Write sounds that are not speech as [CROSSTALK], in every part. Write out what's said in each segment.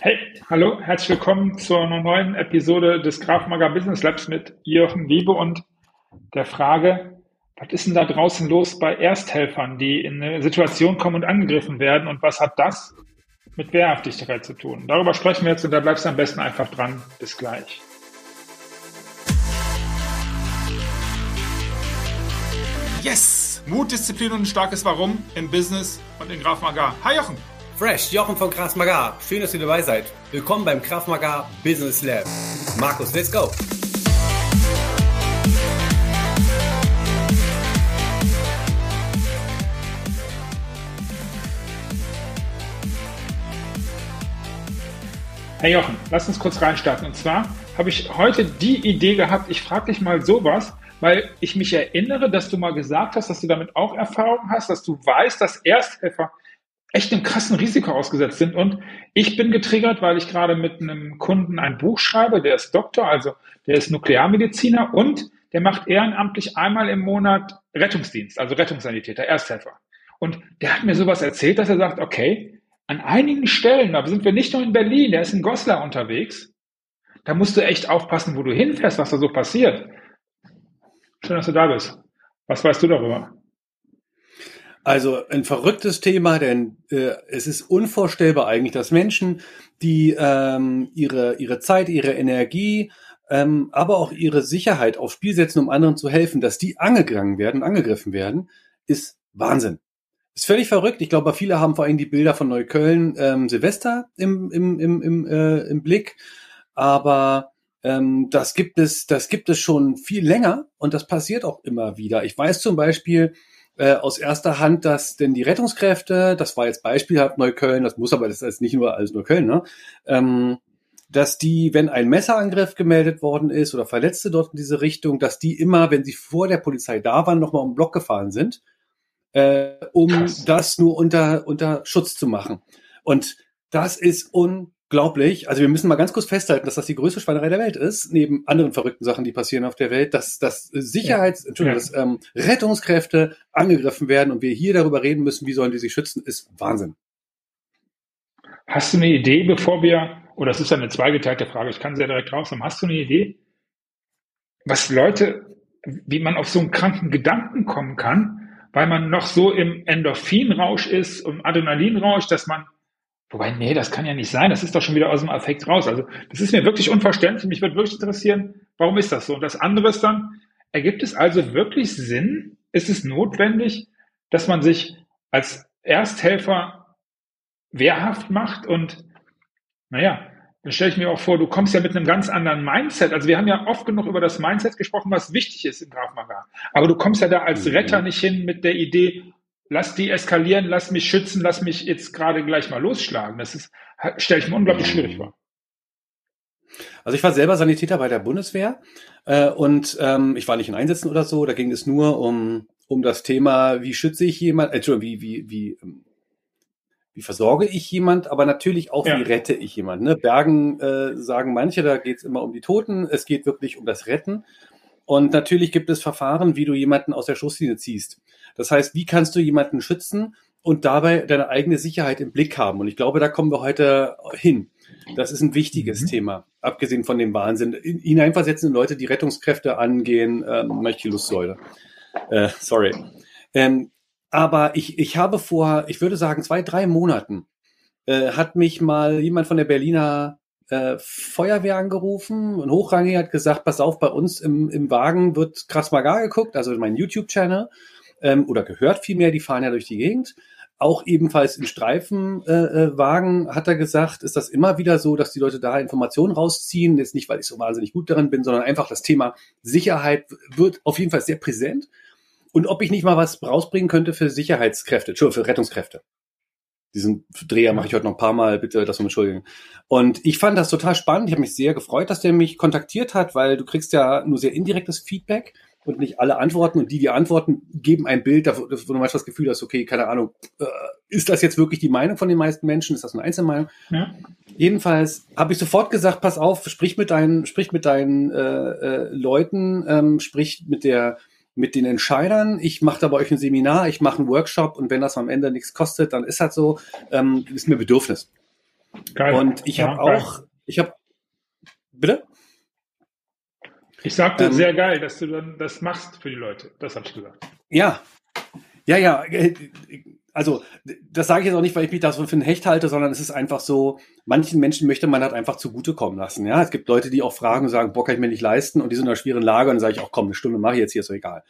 Hey, hallo, herzlich willkommen zu einer neuen Episode des Grafmager Business Labs mit Jochen Wiebe und der Frage, was ist denn da draußen los bei Ersthelfern, die in eine Situation kommen und angegriffen werden und was hat das mit Wehrhaftigkeit zu tun? Darüber sprechen wir jetzt und da bleibst du am besten einfach dran. Bis gleich. Yes! Mut, Disziplin und ein starkes Warum im Business und in Graf Magar. Hi Jochen! Fresh, Jochen von Kraft. Schön, dass ihr dabei seid. Willkommen beim Kraft Business Lab. Markus, let's go. Hey Jochen, lass uns kurz reinstarten. Und zwar habe ich heute die Idee gehabt, ich frage dich mal sowas, weil ich mich erinnere, dass du mal gesagt hast, dass du damit auch Erfahrung hast, dass du weißt, dass Ersthelfer echt einem krassen Risiko ausgesetzt sind. Und ich bin getriggert, weil ich gerade mit einem Kunden ein Buch schreibe, der ist Doktor, also der ist Nuklearmediziner und der macht ehrenamtlich einmal im Monat Rettungsdienst, also Rettungssanitäter, Ersthelfer. Und der hat mir sowas erzählt, dass er sagt, okay, an einigen Stellen, da sind wir nicht nur in Berlin, der ist in Goslar unterwegs, da musst du echt aufpassen, wo du hinfährst, was da so passiert. Schön, dass du da bist. Was weißt du darüber? Also ein verrücktes Thema, denn äh, es ist unvorstellbar eigentlich, dass Menschen, die ähm, ihre, ihre Zeit, ihre Energie, ähm, aber auch ihre Sicherheit aufs Spiel setzen, um anderen zu helfen, dass die angegangen werden, angegriffen werden, ist Wahnsinn. Ist völlig verrückt. Ich glaube, viele haben vor allem die Bilder von Neukölln ähm, Silvester im, im, im, im, äh, im Blick. Aber ähm, das gibt es, das gibt es schon viel länger und das passiert auch immer wieder. Ich weiß zum Beispiel, äh, aus erster Hand, dass denn die Rettungskräfte, das war jetzt beispielhaft Neukölln, das muss aber, das ist nicht nur alles Neukölln, ne? Ähm, dass die, wenn ein Messerangriff gemeldet worden ist oder Verletzte dort in diese Richtung, dass die immer, wenn sie vor der Polizei da waren, nochmal um den Block gefahren sind, äh, um Krass. das nur unter, unter Schutz zu machen. Und das ist un unglaublich. Also wir müssen mal ganz kurz festhalten, dass das die größte Schweinerei der Welt ist, neben anderen verrückten Sachen, die passieren auf der Welt, dass, dass Sicherheits, ja. Entschuldigung, dass ähm, Rettungskräfte angegriffen werden und wir hier darüber reden müssen, wie sollen die sich schützen, ist Wahnsinn. Hast du eine Idee, bevor wir, oder das ist ja eine zweigeteilte Frage, ich kann sehr direkt rausnehmen, hast du eine Idee, was Leute, wie man auf so einen kranken Gedanken kommen kann, weil man noch so im Endorphinrausch ist, im Adrenalinrausch, dass man Wobei, nee, das kann ja nicht sein. Das ist doch schon wieder aus dem Affekt raus. Also, das ist mir wirklich unverständlich. Mich würde wirklich interessieren, warum ist das so? Und das andere ist dann, ergibt es also wirklich Sinn? Ist es notwendig, dass man sich als Ersthelfer wehrhaft macht? Und, naja, dann stelle ich mir auch vor, du kommst ja mit einem ganz anderen Mindset. Also wir haben ja oft genug über das Mindset gesprochen, was wichtig ist im Graf Maga. Aber du kommst ja da als mhm. Retter nicht hin mit der Idee, lass die eskalieren, lass mich schützen, lass mich jetzt gerade gleich mal losschlagen. Das ist, stelle ich mir unglaublich schwierig vor. Also ich war selber Sanitäter bei der Bundeswehr äh, und ähm, ich war nicht in Einsätzen oder so. Da ging es nur um um das Thema, wie schütze ich jemand, äh, Entschuldigung, wie wie wie ähm, wie versorge ich jemand, aber natürlich auch, ja. wie rette ich jemand. Ne? Bergen äh, sagen manche, da geht es immer um die Toten. Es geht wirklich um das Retten. Und natürlich gibt es Verfahren, wie du jemanden aus der Schusslinie ziehst. Das heißt, wie kannst du jemanden schützen und dabei deine eigene Sicherheit im Blick haben? Und ich glaube, da kommen wir heute hin. Das ist ein wichtiges mhm. Thema, abgesehen von dem Wahnsinn. Hineinversetzen in Leute, die Rettungskräfte angehen, möchte Lustsäule. Äh, sorry. Ähm, aber ich, ich habe vor, ich würde sagen, zwei, drei Monaten äh, hat mich mal jemand von der Berliner äh, Feuerwehr angerufen und hochrangig hat gesagt, pass auf, bei uns im, im Wagen wird krass Magar geguckt, also mein YouTube-Channel ähm, oder gehört vielmehr, die fahren ja durch die Gegend. Auch ebenfalls in Streifenwagen äh, äh hat er gesagt, ist das immer wieder so, dass die Leute da Informationen rausziehen. Jetzt nicht, weil ich so wahnsinnig gut darin bin, sondern einfach das Thema Sicherheit wird auf jeden Fall sehr präsent. Und ob ich nicht mal was rausbringen könnte für Sicherheitskräfte, für Rettungskräfte. Diesen Dreher mache ich heute noch ein paar Mal, bitte das um entschuldigen. Und ich fand das total spannend. Ich habe mich sehr gefreut, dass der mich kontaktiert hat, weil du kriegst ja nur sehr indirektes Feedback und nicht alle antworten und die, die antworten, geben ein Bild, wo du manchmal das Gefühl hast, okay, keine Ahnung, äh, ist das jetzt wirklich die Meinung von den meisten Menschen? Ist das eine Einzelmeinung? Ja. Jedenfalls habe ich sofort gesagt, pass auf, sprich mit deinen, sprich mit deinen äh, äh, Leuten, ähm, sprich mit der mit den Entscheidern. Ich mache da bei euch ein Seminar, ich mache einen Workshop und wenn das am Ende nichts kostet, dann ist halt so, ähm, ist mir Bedürfnis. Geil. Und ich habe ja, auch, ich habe, bitte? Ich sagte, ähm, sehr geil, dass du dann das machst für die Leute. Das habe ich gesagt. Ja, ja, ja. Äh, also, das sage ich jetzt auch nicht, weil ich mich da so für einen Hecht halte, sondern es ist einfach so, manchen Menschen möchte man halt einfach zugutekommen lassen. Ja, es gibt Leute, die auch fragen und sagen, boah, kann ich mir nicht leisten und die sind in einer schwierigen Lage und dann sage ich auch, komm, eine Stunde mache ich jetzt hier, ist so egal.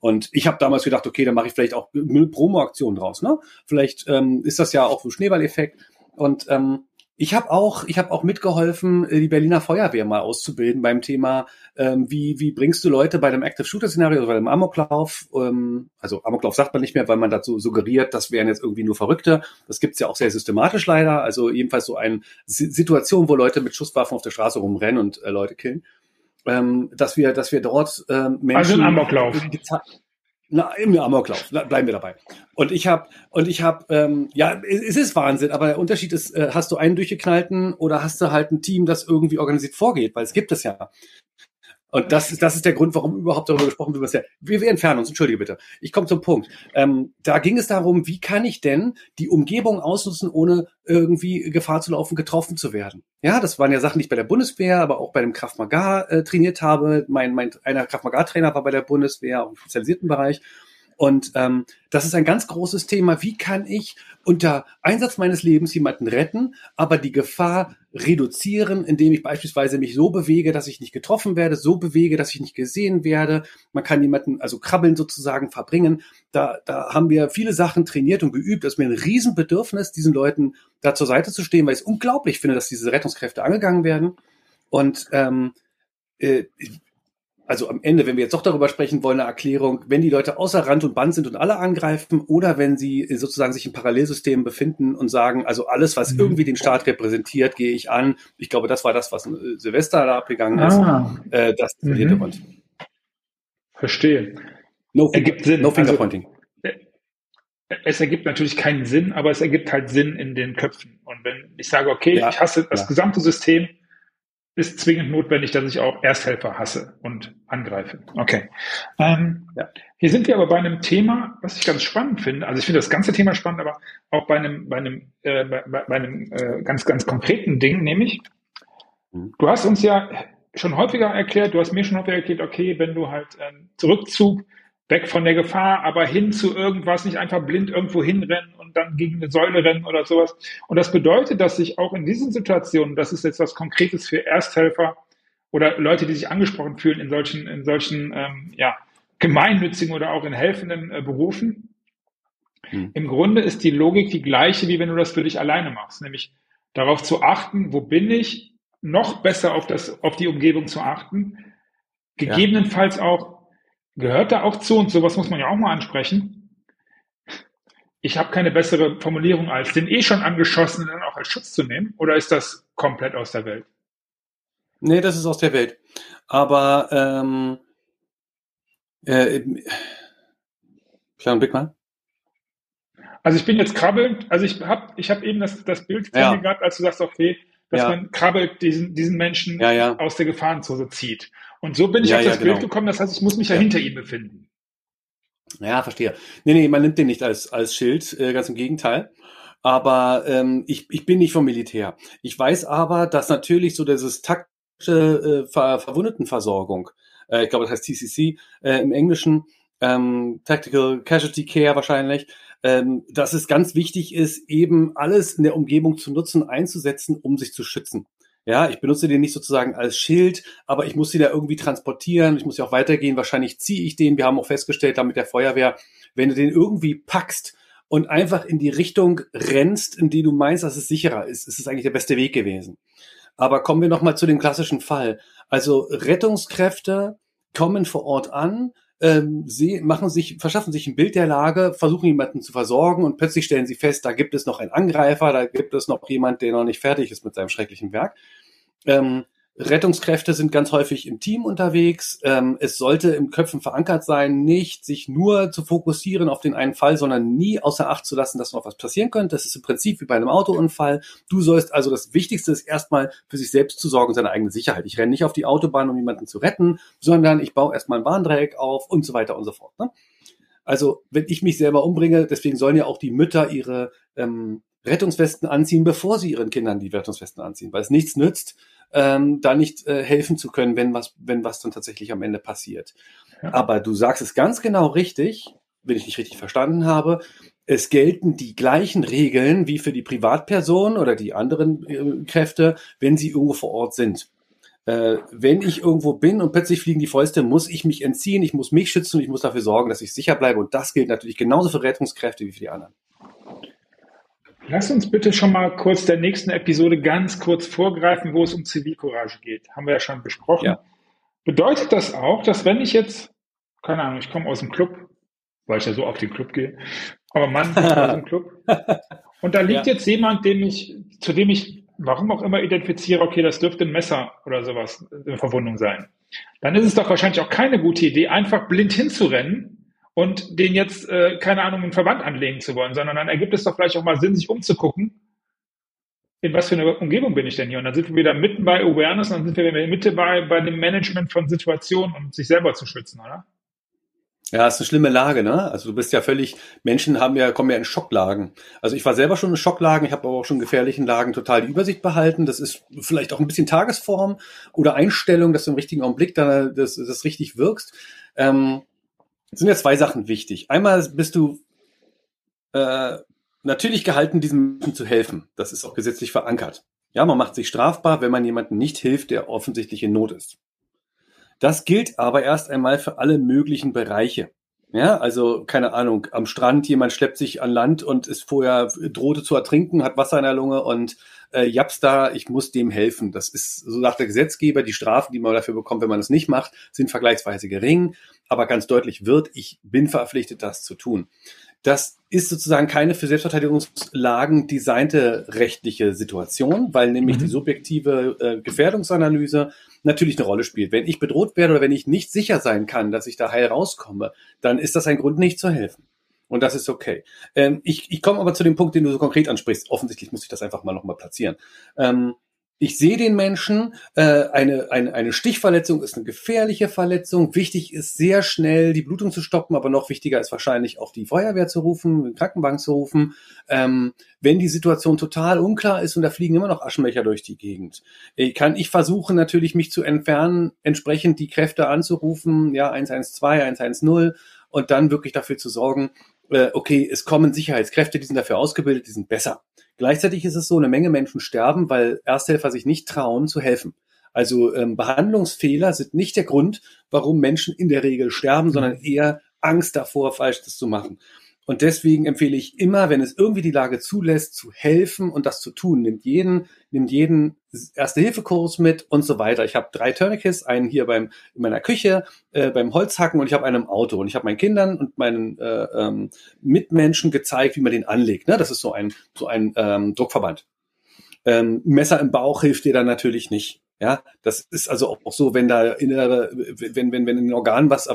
Und ich habe damals gedacht, okay, dann mache ich vielleicht auch eine Promo-Aktion draus. Ne? Vielleicht ähm, ist das ja auch so Schneeballeffekt. Und ähm, ich habe auch, ich habe auch mitgeholfen, äh, die Berliner Feuerwehr mal auszubilden beim Thema, ähm, wie wie bringst du Leute bei dem Active Shooter Szenario oder bei dem Amoklauf, ähm, also Amoklauf sagt man nicht mehr, weil man dazu suggeriert, das wären jetzt irgendwie nur Verrückte. Das gibt's ja auch sehr systematisch leider. Also jedenfalls so eine Situation, wo Leute mit Schusswaffen auf der Straße rumrennen und äh, Leute killen. Ähm, dass wir, dass wir dort ähm, Menschen also ein Amoklauf. Na, im Amoklauf, bleiben wir dabei. Und ich habe, und ich habe, ähm, ja, es ist Wahnsinn, aber der Unterschied ist, äh, hast du einen durchgeknallten oder hast du halt ein Team, das irgendwie organisiert vorgeht, weil es gibt es ja. Und das ist, das ist der Grund, warum überhaupt darüber gesprochen wird. Ja, wir, wir entfernen uns, entschuldige bitte. Ich komme zum Punkt. Ähm, da ging es darum, wie kann ich denn die Umgebung ausnutzen, ohne irgendwie Gefahr zu laufen, getroffen zu werden. Ja, das waren ja Sachen, die ich bei der Bundeswehr, aber auch bei dem Kraft Maga äh, trainiert habe. Mein, mein einer Kraft Maga Trainer war bei der Bundeswehr, im spezialisierten Bereich. Und ähm, das ist ein ganz großes Thema. Wie kann ich unter Einsatz meines Lebens jemanden retten, aber die Gefahr reduzieren, indem ich beispielsweise mich so bewege, dass ich nicht getroffen werde, so bewege, dass ich nicht gesehen werde. Man kann jemanden, also krabbeln sozusagen, verbringen. Da, da haben wir viele Sachen trainiert und geübt. Das ist mir ein Riesenbedürfnis, diesen Leuten da zur Seite zu stehen, weil ich es unglaublich finde, dass diese Rettungskräfte angegangen werden. Und ähm, äh, also am Ende, wenn wir jetzt doch darüber sprechen wollen, eine Erklärung, wenn die Leute außer Rand und Band sind und alle angreifen oder wenn sie sozusagen sich im Parallelsystem befinden und sagen, also alles, was mhm. irgendwie den Staat repräsentiert, gehe ich an. Ich glaube, das war das, was äh, Silvester da abgegangen ist. Ah. Äh, das ist der mhm. Hintergrund. Verstehe. No, ergibt Sinn. No Fingerpointing. Also, es ergibt natürlich keinen Sinn, aber es ergibt halt Sinn in den Köpfen. Und wenn ich sage, okay, ja, ich hasse das ja. gesamte System, ist zwingend notwendig, dass ich auch Ersthelfer hasse und angreife. Okay. Ähm, ja. Hier sind wir aber bei einem Thema, was ich ganz spannend finde. Also ich finde das ganze Thema spannend, aber auch bei einem, bei einem, äh, bei, bei einem äh, ganz, ganz konkreten Ding, nämlich, mhm. du hast uns ja schon häufiger erklärt, du hast mir schon häufiger erklärt, okay, wenn du halt ähm, Zurückzug weg von der Gefahr, aber hin zu irgendwas, nicht einfach blind irgendwo hinrennen und dann gegen eine Säule rennen oder sowas. Und das bedeutet, dass sich auch in diesen Situationen, das ist jetzt was Konkretes für Ersthelfer oder Leute, die sich angesprochen fühlen in solchen, in solchen ähm, ja, gemeinnützigen oder auch in helfenden äh, Berufen. Hm. Im Grunde ist die Logik die gleiche, wie wenn du das für dich alleine machst, nämlich darauf zu achten, wo bin ich, noch besser auf das, auf die Umgebung zu achten, gegebenenfalls ja. auch gehört da auch zu und sowas muss man ja auch mal ansprechen. Ich habe keine bessere Formulierung als den eh schon angeschossenen dann auch als Schutz zu nehmen oder ist das komplett aus der Welt? Nee, das ist aus der Welt. Aber ähm, äh, kleinen Blick mal. Also ich bin jetzt krabbelnd, also ich habe ich hab eben das, das Bild ja. gehabt, als du sagst, okay, dass ja. man krabbelt diesen, diesen Menschen ja, ja. aus der Gefahrenzone zieht. Und so bin ich auf das Bild genau. gekommen, das heißt, ich muss mich ja, hinter ihm befinden. Ja, verstehe. Nee, nee, man nimmt den nicht als, als Schild, äh, ganz im Gegenteil. Aber ähm, ich, ich bin nicht vom Militär. Ich weiß aber, dass natürlich so dieses taktische äh, Ver Verwundetenversorgung, äh, ich glaube, das heißt TCC äh, im Englischen, ähm, Tactical Casualty Care wahrscheinlich, ähm, dass es ganz wichtig ist, eben alles in der Umgebung zu nutzen, einzusetzen, um sich zu schützen. Ja, ich benutze den nicht sozusagen als Schild, aber ich muss sie da irgendwie transportieren, ich muss ja auch weitergehen, wahrscheinlich ziehe ich den, wir haben auch festgestellt, da mit der Feuerwehr, wenn du den irgendwie packst und einfach in die Richtung rennst, in die du meinst, dass es sicherer ist, ist es eigentlich der beste Weg gewesen. Aber kommen wir nochmal zu dem klassischen Fall. Also Rettungskräfte kommen vor Ort an, ähm, sie machen sich, verschaffen sich ein Bild der Lage, versuchen jemanden zu versorgen und plötzlich stellen sie fest, da gibt es noch einen Angreifer, da gibt es noch jemand, der noch nicht fertig ist mit seinem schrecklichen Werk. Ähm, Rettungskräfte sind ganz häufig im Team unterwegs. Ähm, es sollte im Köpfen verankert sein, nicht sich nur zu fokussieren auf den einen Fall, sondern nie außer Acht zu lassen, dass noch was passieren könnte. Das ist im Prinzip wie bei einem Autounfall. Du sollst also das Wichtigste ist erstmal für sich selbst zu sorgen, seine eigene Sicherheit. Ich renne nicht auf die Autobahn, um jemanden zu retten, sondern ich baue erstmal ein Warndreieck auf und so weiter und so fort. Ne? Also wenn ich mich selber umbringe, deswegen sollen ja auch die Mütter ihre ähm, Rettungswesten anziehen, bevor sie ihren Kindern die Rettungswesten anziehen, weil es nichts nützt, ähm, da nicht äh, helfen zu können, wenn was, wenn was dann tatsächlich am Ende passiert. Ja. Aber du sagst es ganz genau richtig, wenn ich nicht richtig verstanden habe. Es gelten die gleichen Regeln wie für die Privatperson oder die anderen äh, Kräfte, wenn sie irgendwo vor Ort sind. Äh, wenn ich irgendwo bin und plötzlich fliegen die Fäuste, muss ich mich entziehen, ich muss mich schützen und ich muss dafür sorgen, dass ich sicher bleibe. Und das gilt natürlich genauso für Rettungskräfte wie für die anderen. Lass uns bitte schon mal kurz der nächsten Episode ganz kurz vorgreifen, wo es um Zivilcourage geht. Haben wir ja schon besprochen. Ja. Bedeutet das auch, dass wenn ich jetzt, keine Ahnung, ich komme aus dem Club, weil ich ja so auf den Club gehe, aber Mann aus dem Club, [LAUGHS] und da liegt ja. jetzt jemand, dem ich, zu dem ich, warum auch immer identifiziere, okay, das dürfte ein Messer oder sowas, eine Verwundung sein. Dann ist es doch wahrscheinlich auch keine gute Idee, einfach blind hinzurennen und den jetzt, äh, keine Ahnung, einen Verband anlegen zu wollen, sondern dann ergibt es doch vielleicht auch mal Sinn, sich umzugucken, in was für eine Umgebung bin ich denn hier? Und dann sind wir wieder mitten bei Awareness und dann sind wir in der Mitte bei, bei dem Management von Situationen und sich selber zu schützen, oder? Ja, ist eine schlimme Lage, ne? Also du bist ja völlig, Menschen haben ja, kommen ja in Schocklagen. Also ich war selber schon in Schocklagen, ich habe aber auch schon in gefährlichen Lagen total die Übersicht behalten. Das ist vielleicht auch ein bisschen Tagesform oder Einstellung, dass du im richtigen Augenblick dann das, das richtig wirkst. Ähm, sind ja zwei Sachen wichtig. Einmal bist du äh, natürlich gehalten, diesem Menschen zu helfen. Das ist auch gesetzlich verankert. Ja, man macht sich strafbar, wenn man jemandem nicht hilft, der offensichtlich in Not ist. Das gilt aber erst einmal für alle möglichen Bereiche. Ja, also keine Ahnung, am Strand jemand schleppt sich an Land und ist vorher drohte zu ertrinken, hat Wasser in der Lunge und äh, japs da, ich muss dem helfen. Das ist so sagt der Gesetzgeber, die Strafen, die man dafür bekommt, wenn man es nicht macht, sind vergleichsweise gering, aber ganz deutlich wird, ich bin verpflichtet, das zu tun. Das ist sozusagen keine für Selbstverteidigungslagen designte rechtliche Situation, weil nämlich mhm. die subjektive äh, Gefährdungsanalyse natürlich eine Rolle spielt. Wenn ich bedroht werde oder wenn ich nicht sicher sein kann, dass ich da heil rauskomme, dann ist das ein Grund, nicht zu helfen. Und das ist okay. Ähm, ich, ich komme aber zu dem Punkt, den du so konkret ansprichst. Offensichtlich muss ich das einfach mal nochmal platzieren. Ähm, ich sehe den Menschen, äh, eine, eine, eine Stichverletzung ist eine gefährliche Verletzung. Wichtig ist sehr schnell die Blutung zu stoppen, aber noch wichtiger ist wahrscheinlich auch die Feuerwehr zu rufen, den Krankenbank zu rufen. Ähm, wenn die Situation total unklar ist und da fliegen immer noch Aschenbecher durch die Gegend, äh, kann ich versuchen natürlich mich zu entfernen, entsprechend die Kräfte anzurufen, ja 112, 110 und dann wirklich dafür zu sorgen, äh, okay, es kommen Sicherheitskräfte, die sind dafür ausgebildet, die sind besser. Gleichzeitig ist es so, eine Menge Menschen sterben, weil Ersthelfer sich nicht trauen zu helfen. Also ähm, Behandlungsfehler sind nicht der Grund, warum Menschen in der Regel sterben, sondern eher Angst davor, Falsches zu machen. Und deswegen empfehle ich immer, wenn es irgendwie die Lage zulässt, zu helfen und das zu tun. Nimmt jeden, nimmt jeden Erste-Hilfe-Kurs mit und so weiter. Ich habe drei Tourniquets, einen hier beim in meiner Küche, äh, beim Holzhacken und ich habe einen im Auto. Und ich habe meinen Kindern und meinen äh, ähm, Mitmenschen gezeigt, wie man den anlegt. Ne? Das ist so ein, so ein ähm, Druckverband. Ähm, Messer im Bauch hilft dir dann natürlich nicht. Ja, das ist also auch so, wenn da innere, wenn, wenn, wenn in den Organen was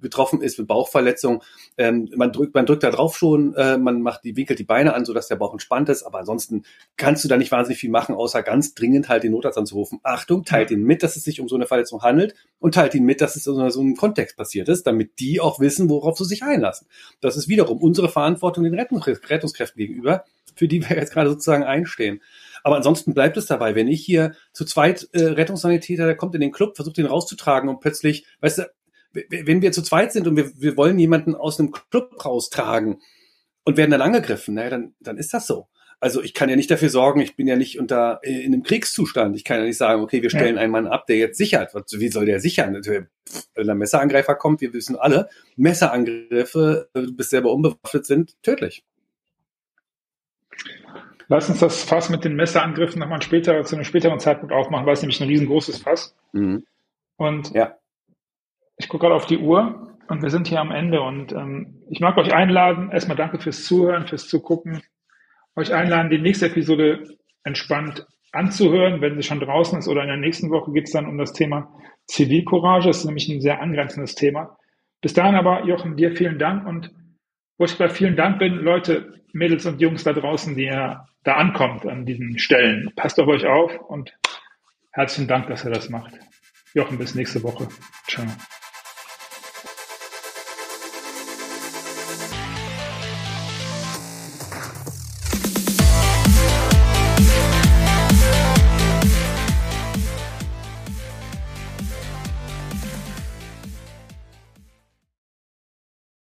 betroffen ist mit Bauchverletzung, ähm, man drückt, man drückt da drauf schon, äh, man macht die, winkelt die Beine an, so dass der Bauch entspannt ist, aber ansonsten kannst du da nicht wahnsinnig viel machen, außer ganz dringend halt den Notarzt anzurufen. Achtung, teilt ihn mit, dass es sich um so eine Verletzung handelt und teilt ihn mit, dass es in so einem Kontext passiert ist, damit die auch wissen, worauf sie sich einlassen. Das ist wiederum unsere Verantwortung den Rettungskräften gegenüber, für die wir jetzt gerade sozusagen einstehen. Aber ansonsten bleibt es dabei, wenn ich hier zu zweit äh, Rettungssanitäter, der kommt in den Club, versucht ihn rauszutragen und plötzlich, weißt du, wenn wir zu zweit sind und wir, wir wollen jemanden aus einem Club raustragen und werden dann angegriffen, naja, dann, dann ist das so. Also ich kann ja nicht dafür sorgen, ich bin ja nicht unter äh, in einem Kriegszustand. Ich kann ja nicht sagen, okay, wir stellen ja. einen Mann ab, der jetzt sichert. Wie soll der sichern? Wenn ein Messerangreifer kommt, wir wissen alle, Messerangriffe, äh, du bist selber unbewaffnet, sind tödlich. Lass uns das Fass mit den Messerangriffen nochmal später, zu einem späteren Zeitpunkt aufmachen, weil es nämlich ein riesengroßes Fass. Mhm. Und ja. ich gucke gerade auf die Uhr und wir sind hier am Ende und ähm, ich mag euch einladen, erstmal danke fürs Zuhören, fürs Zugucken, euch einladen, die nächste Episode entspannt anzuhören, wenn sie schon draußen ist oder in der nächsten Woche geht es dann um das Thema Zivilcourage, das ist nämlich ein sehr angrenzendes Thema. Bis dahin aber, Jochen, dir vielen Dank und wo ich bei vielen Dank bin, Leute, Mädels und Jungs da draußen, die ihr da ankommt an diesen Stellen. Passt auf euch auf und herzlichen Dank, dass ihr das macht. Jochen, bis nächste Woche. Ciao.